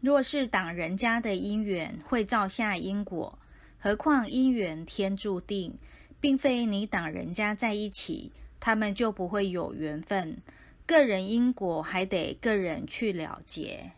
若是挡人家的因缘，会造下因果。何况因缘天注定，并非你挡人家在一起，他们就不会有缘分。个人因果还得个人去了结。